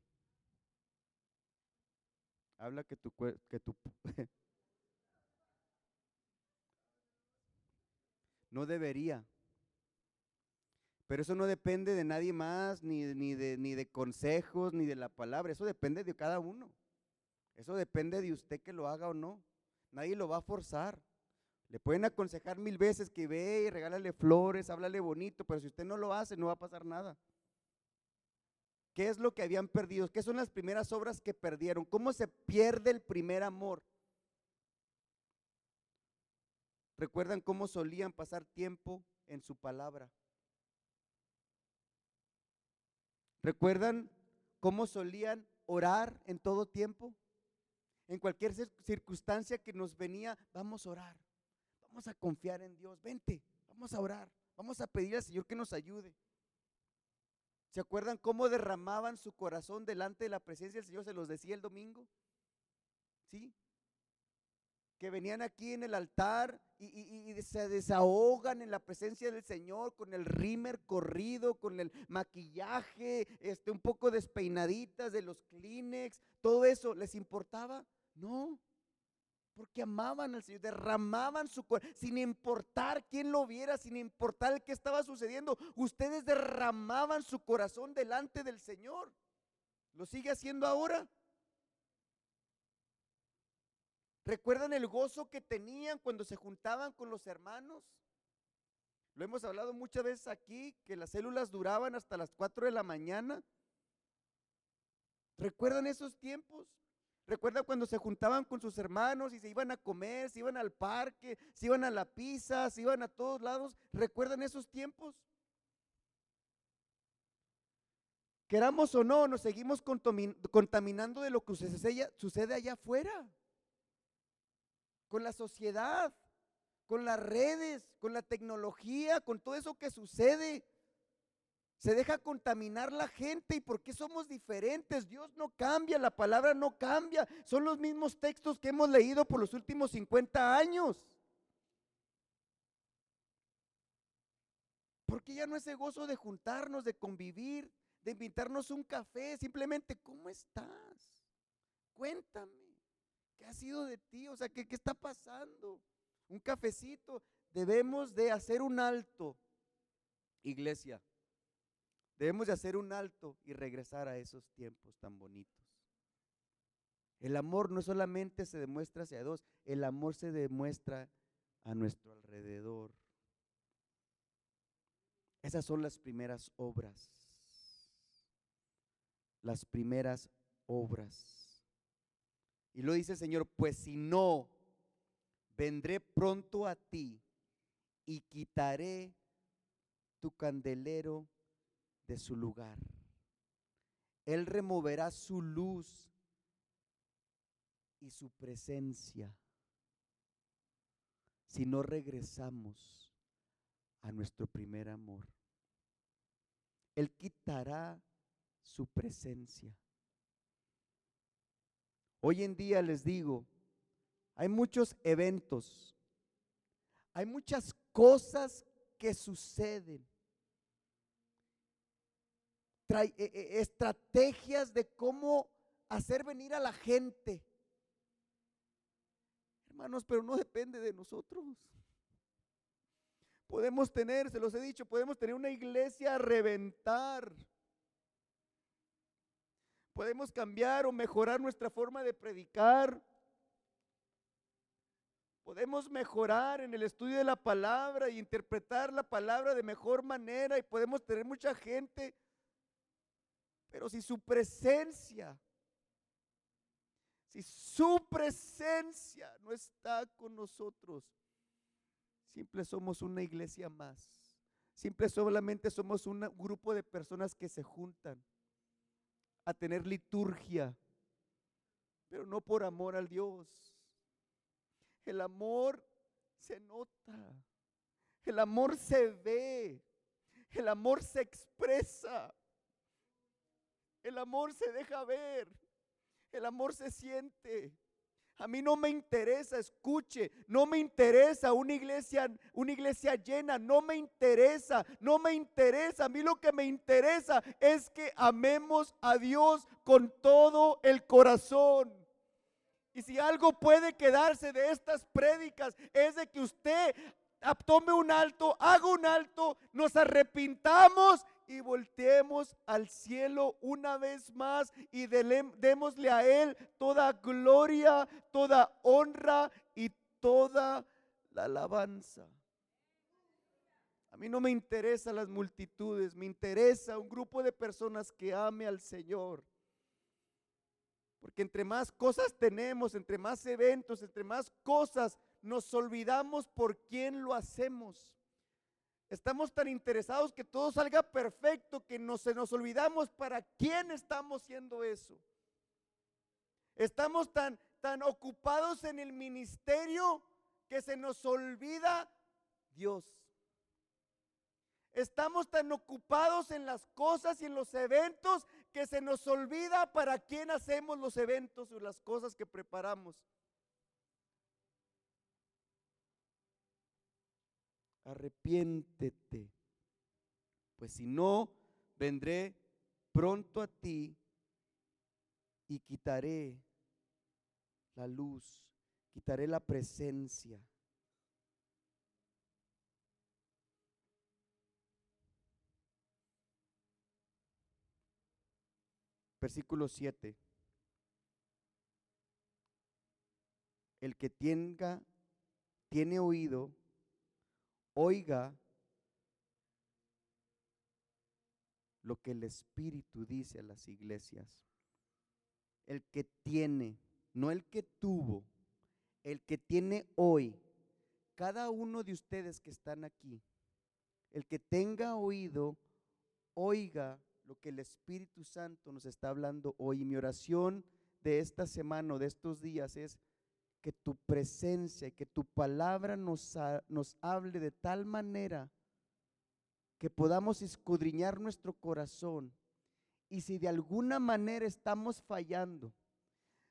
Habla que tu, que tu no debería. Pero eso no depende de nadie más, ni, ni, de, ni de consejos, ni de la palabra. Eso depende de cada uno. Eso depende de usted que lo haga o no. Nadie lo va a forzar. Le pueden aconsejar mil veces que ve y regálale flores, háblale bonito, pero si usted no lo hace, no va a pasar nada. ¿Qué es lo que habían perdido? ¿Qué son las primeras obras que perdieron? ¿Cómo se pierde el primer amor? ¿Recuerdan cómo solían pasar tiempo en su palabra? ¿Recuerdan cómo solían orar en todo tiempo? En cualquier circunstancia que nos venía, vamos a orar, vamos a confiar en Dios, vente, vamos a orar, vamos a pedir al Señor que nos ayude. ¿Se acuerdan cómo derramaban su corazón delante de la presencia del Señor? Se los decía el domingo. ¿Sí? que venían aquí en el altar y, se desahogan en la presencia del Señor con el rímer corrido, con el maquillaje, este, un poco despeinaditas de los Kleenex, todo eso, ¿les importaba? No, porque amaban al Señor, derramaban su corazón, sin importar quién lo viera, sin importar qué estaba sucediendo, ustedes derramaban su corazón delante del Señor. ¿Lo sigue haciendo ahora? ¿Recuerdan el gozo que tenían cuando se juntaban con los hermanos? Lo hemos hablado muchas veces aquí, que las células duraban hasta las 4 de la mañana. ¿Recuerdan esos tiempos? ¿Recuerdan cuando se juntaban con sus hermanos y se iban a comer, se iban al parque, se iban a la pizza, se iban a todos lados? ¿Recuerdan esos tiempos? Queramos o no, nos seguimos contaminando de lo que sucede allá afuera con la sociedad, con las redes, con la tecnología, con todo eso que sucede. Se deja contaminar la gente y porque somos diferentes. Dios no cambia, la palabra no cambia. Son los mismos textos que hemos leído por los últimos 50 años. Porque ya no es ese gozo de juntarnos, de convivir, de invitarnos un café, simplemente, ¿cómo estás? Cuéntame. ¿Qué ha sido de ti? O sea, ¿qué, qué está pasando? Un cafecito. Debemos de hacer un alto, iglesia. Debemos de hacer un alto y regresar a esos tiempos tan bonitos. El amor no solamente se demuestra hacia Dios, el amor se demuestra a nuestro alrededor. Esas son las primeras obras. Las primeras obras. Y lo dice el Señor, pues si no, vendré pronto a ti y quitaré tu candelero de su lugar. Él removerá su luz y su presencia si no regresamos a nuestro primer amor. Él quitará su presencia. Hoy en día les digo, hay muchos eventos, hay muchas cosas que suceden. E, e, estrategias de cómo hacer venir a la gente. Hermanos, pero no depende de nosotros. Podemos tener, se los he dicho, podemos tener una iglesia a reventar. Podemos cambiar o mejorar nuestra forma de predicar. Podemos mejorar en el estudio de la palabra y interpretar la palabra de mejor manera y podemos tener mucha gente. Pero si su presencia, si su presencia no está con nosotros, Simple somos una iglesia más. Simple solamente somos un grupo de personas que se juntan a tener liturgia, pero no por amor al Dios. El amor se nota, el amor se ve, el amor se expresa, el amor se deja ver, el amor se siente. A mí no me interesa, escuche, no me interesa una iglesia, una iglesia llena, no me interesa, no me interesa. A mí lo que me interesa es que amemos a Dios con todo el corazón. Y si algo puede quedarse de estas prédicas es de que usted tome un alto, haga un alto, nos arrepintamos y volteemos al cielo una vez más y démosle a Él toda gloria, toda honra y toda la alabanza. A mí no me interesan las multitudes, me interesa un grupo de personas que ame al Señor. Porque entre más cosas tenemos, entre más eventos, entre más cosas, nos olvidamos por quién lo hacemos. Estamos tan interesados que todo salga perfecto que no se nos olvidamos para quién estamos haciendo eso. Estamos tan, tan ocupados en el ministerio que se nos olvida Dios. Estamos tan ocupados en las cosas y en los eventos que se nos olvida para quién hacemos los eventos o las cosas que preparamos. Arrepiéntete, pues si no, vendré pronto a ti y quitaré la luz, quitaré la presencia. Versículo 7. El que tenga, tiene oído, oiga lo que el Espíritu dice a las iglesias. El que tiene, no el que tuvo, el que tiene hoy, cada uno de ustedes que están aquí, el que tenga oído, oiga lo que el Espíritu Santo nos está hablando hoy. Mi oración de esta semana, de estos días, es que tu presencia y que tu palabra nos, nos hable de tal manera que podamos escudriñar nuestro corazón. Y si de alguna manera estamos fallando,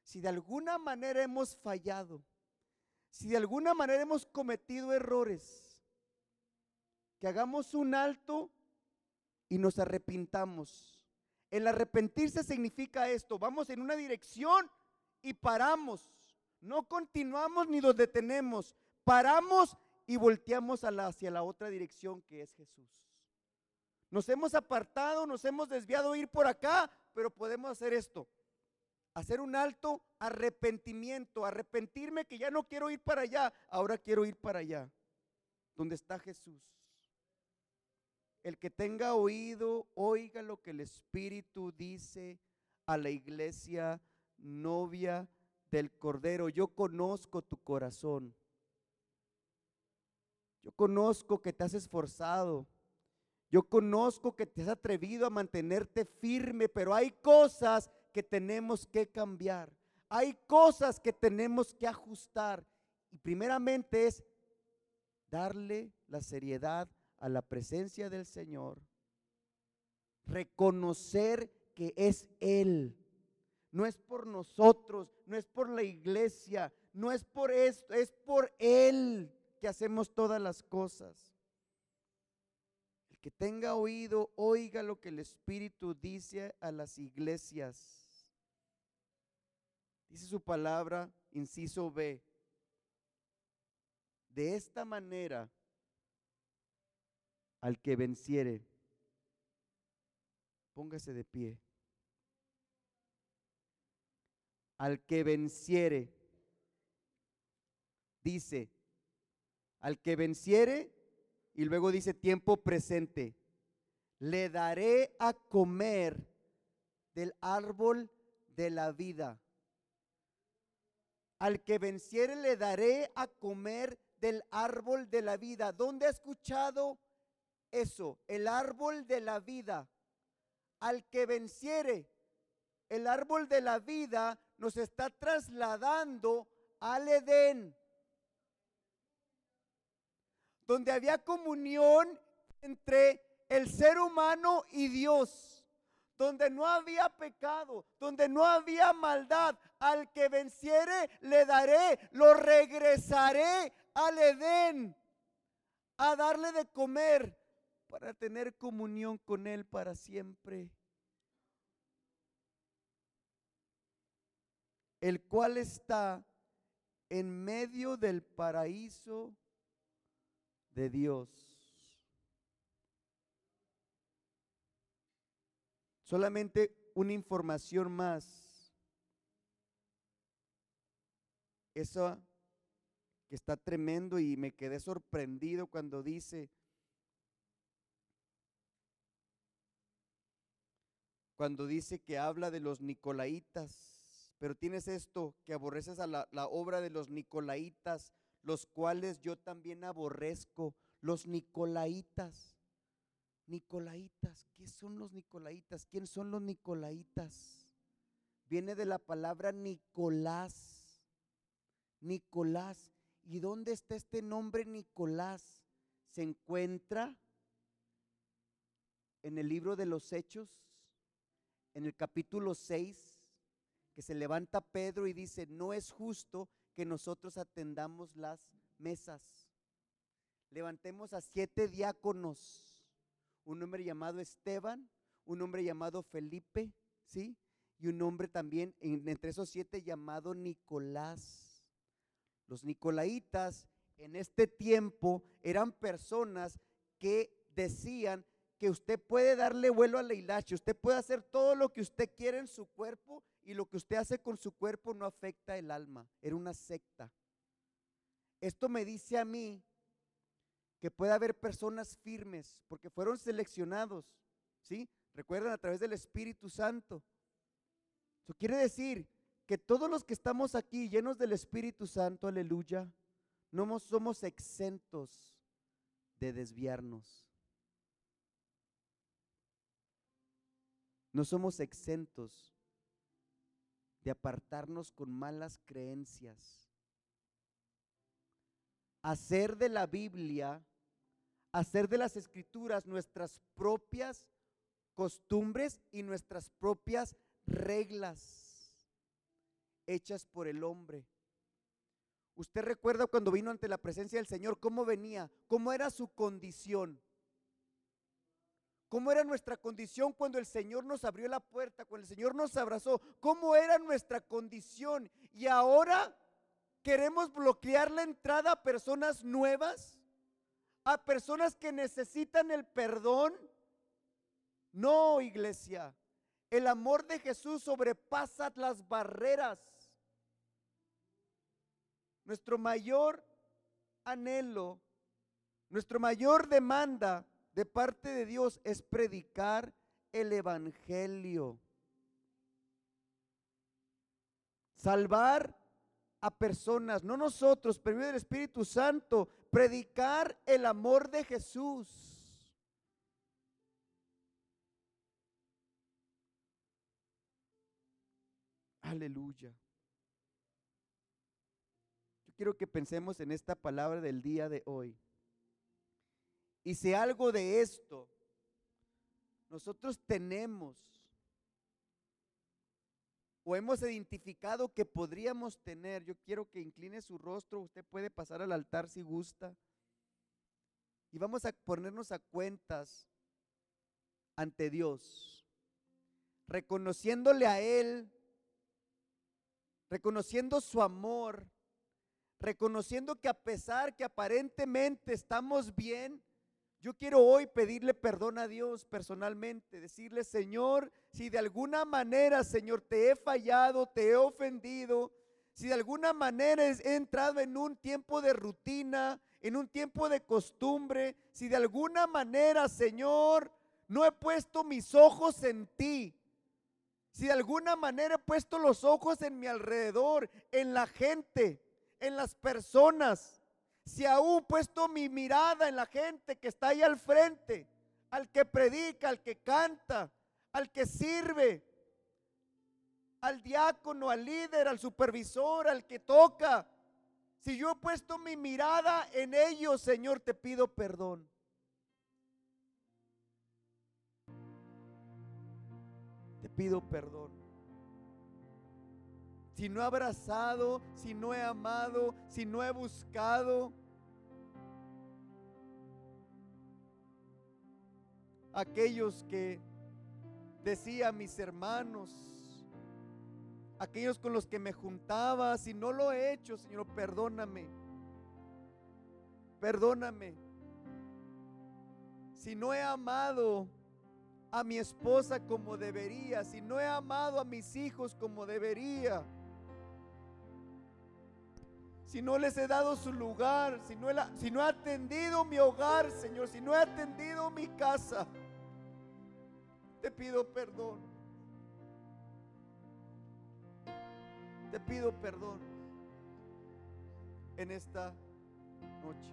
si de alguna manera hemos fallado, si de alguna manera hemos cometido errores, que hagamos un alto y nos arrepintamos. El arrepentirse significa esto, vamos en una dirección y paramos no continuamos ni nos detenemos, paramos y volteamos hacia la otra dirección que es Jesús. Nos hemos apartado, nos hemos desviado ir por acá, pero podemos hacer esto. Hacer un alto arrepentimiento, arrepentirme que ya no quiero ir para allá, ahora quiero ir para allá, donde está Jesús. El que tenga oído, oiga lo que el Espíritu dice a la iglesia novia del Cordero. Yo conozco tu corazón. Yo conozco que te has esforzado. Yo conozco que te has atrevido a mantenerte firme, pero hay cosas que tenemos que cambiar. Hay cosas que tenemos que ajustar. Y primeramente es darle la seriedad a la presencia del Señor. Reconocer que es Él no es por nosotros, no es por la iglesia, no es por esto, es por Él que hacemos todas las cosas. El que tenga oído, oiga lo que el Espíritu dice a las iglesias. Dice su palabra, inciso B. De esta manera, al que venciere, póngase de pie. Al que venciere, dice, al que venciere, y luego dice tiempo presente, le daré a comer del árbol de la vida. Al que venciere le daré a comer del árbol de la vida. ¿Dónde ha escuchado eso? El árbol de la vida. Al que venciere, el árbol de la vida nos está trasladando al Edén donde había comunión entre el ser humano y Dios, donde no había pecado, donde no había maldad. Al que venciere le daré, lo regresaré al Edén a darle de comer para tener comunión con Él para siempre. El cual está en medio del paraíso de Dios. Solamente una información más. Eso que está tremendo y me quedé sorprendido cuando dice, cuando dice que habla de los nicolaitas, pero tienes esto, que aborreces a la, obra de los nicolaitas, los cuales yo también aborrezco, los nicolaitas. Nicolaitas, ¿qué son los nicolaitas? ¿Quién son los nicolaitas? Viene de la palabra Nicolás. Nicolás. ¿Y dónde está este nombre Nicolás? Se encuentra en el libro de los Hechos, en el capítulo 6, que se levanta Pedro y dice, no es justo que nosotros atendamos las mesas. Levantemos a siete diáconos, un hombre llamado Esteban, un hombre llamado Felipe, ¿sí? Y un hombre también entre esos siete llamado Nicolás. Los nicolaitas en este tiempo eran personas que decían que usted puede darle vuelo a la hilacha, usted puede hacer todo lo que usted quiere en su cuerpo y lo que usted hace con su cuerpo no afecta el alma. Era una secta. Esto me dice a mí que puede haber personas firmes porque fueron seleccionados, ¿sí? Recuerdan a través del Espíritu Santo. Eso quiere decir que todos los que estamos aquí llenos del Espíritu Santo, aleluya, no somos exentos de desviarnos. No somos exentos de apartarnos con malas creencias. Hacer de la Biblia, hacer de las escrituras nuestras propias costumbres y nuestras propias reglas hechas por el hombre. Usted recuerda cuando vino ante la presencia del Señor, cómo venía, cómo era su condición. ¿Cómo era nuestra condición cuando el Señor nos abrió la puerta, cuando el Señor nos abrazó? ¿Cómo era nuestra condición? Y ahora queremos bloquear la entrada a personas nuevas, a personas que necesitan el perdón. No, iglesia. El amor de Jesús sobrepasa las barreras. Nuestro mayor anhelo, nuestro mayor demanda de parte de Dios es predicar el Evangelio. Salvar a personas, no nosotros, pero el Espíritu Santo, predicar el amor de Jesús. Aleluya. Yo quiero que pensemos en esta palabra del día de hoy. Y si algo de esto nosotros tenemos o hemos identificado que podríamos tener. Yo quiero que incline su rostro, usted puede pasar al altar si gusta. Y vamos a ponernos a cuentas ante Dios, reconociéndole a Él, reconociendo su amor, reconociendo que a pesar que aparentemente estamos bien, yo quiero hoy pedirle perdón a Dios personalmente, decirle, Señor, si de alguna manera, Señor, te he fallado, te he ofendido, si de alguna manera he entrado en un tiempo de rutina, en un tiempo de costumbre, si de alguna manera, Señor, no he puesto mis ojos en ti, si de alguna manera he puesto los ojos en mi alrededor, en la gente, en las personas, si aún puesto mi mirada en la gente que está ahí al frente, al que predica, al que canta, al que sirve, al diácono, al líder, al supervisor, al que toca, si yo he puesto mi mirada en ellos, Señor, te pido perdón. Te pido perdón si no he abrazado, si no he amado, si no he buscado. Aquellos que decía mis hermanos, aquellos con los que me juntaba, si no lo he hecho, Señor, perdóname. Perdóname. Si no he amado a mi esposa como debería, si no he amado a mis hijos como debería, si no les he dado su lugar, si no, he, atendido mi hogar, Señor, si no he atendido mi casa, te pido perdón. Te pido perdón en esta noche.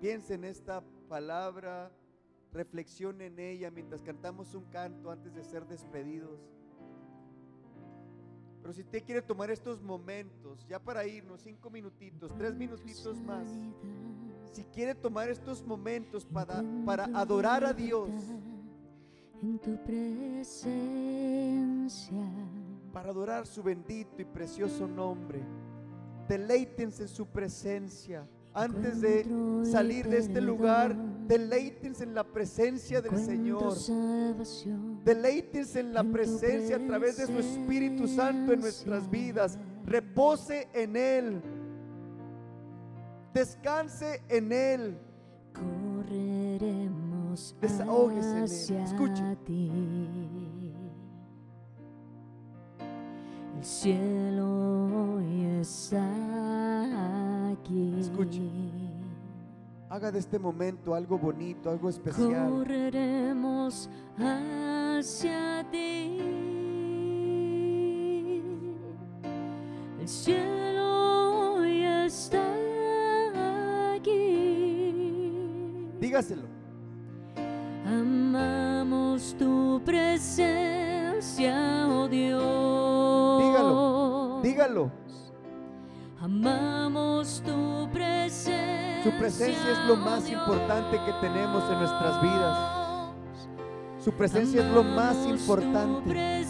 Piensa en esta palabra, reflexione en ella mientras cantamos un canto antes de ser despedidos. Pero si usted quiere tomar estos momentos, ya para irnos, cinco minutitos, tres minutitos más, si quiere tomar estos momentos para, para adorar a Dios, en tu presencia, para adorar su bendito y precioso nombre, deleítense en su presencia antes de salir de este lugar, deleítense en la presencia del Señor. Deleítense en la presencia a través de su Espíritu Santo en nuestras vidas. Repose en Él. Descanse en Él. Correremos Desahógese en Él. Escuche. El cielo hoy está aquí. Escuche. Haga de este momento algo bonito, algo especial. Correremos hacia ti. El cielo hoy está aquí. Dígaselo. Amamos tu presencia, oh Dios. Dígalo, dígalo. Su presencia es lo más oh importante que tenemos en nuestras vidas. Su presencia es lo más importante.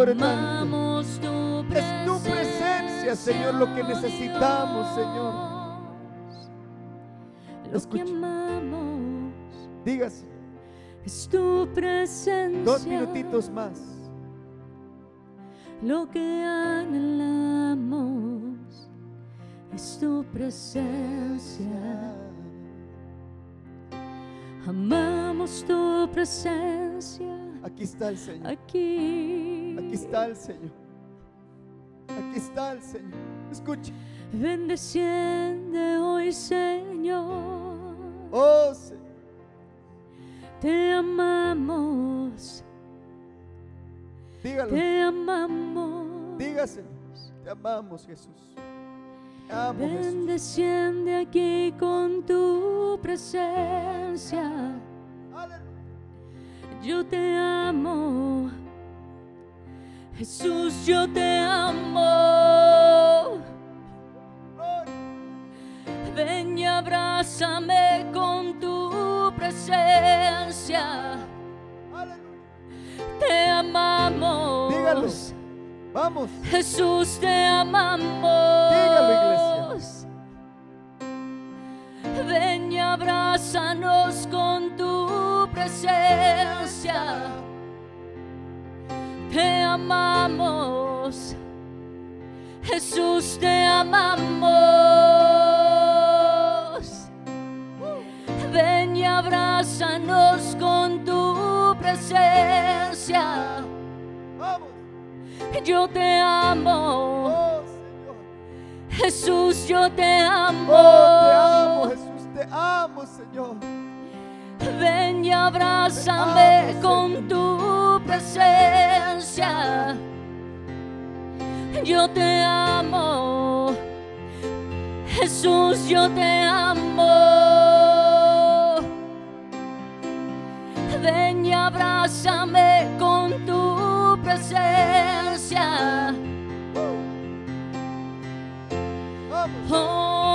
Importante. Amamos tu Es tu presencia, Señor, lo que necesitamos, Señor. Lo que amamos Dígase. es tu presencia. Dos minutitos más. Lo que anhelamos es tu presencia. Amamos tu presencia Aquí está el Señor. aquí. Aquí está el Señor. Aquí está el Señor. Escucha. Ven, desciende hoy, Señor. Oh, Señor. Te amamos, Dígalo. te amamos. Dígaselo. Te amamos, Jesús. Te amo, Ven, Jesús. desciende aquí con tu presencia. Yo te amo. Jesús, yo te amo. Ven y abrázame con tu presencia. Te amamos. Dígalo. Vamos. Jesús, te amamos. Dígalo, Ven y abrázanos con tu presencia. Te amamos. Jesús, te amamos. Ven y abrázanos con tu presencia. Yo te amo. Jesús, yo te amo. Oh, te amo, Jesús. Te amo, Señor. Ven y abrázame con tu presencia. Yo te amo. Jesús, yo te amo. Ven y abrázame con tu presencia. Oh,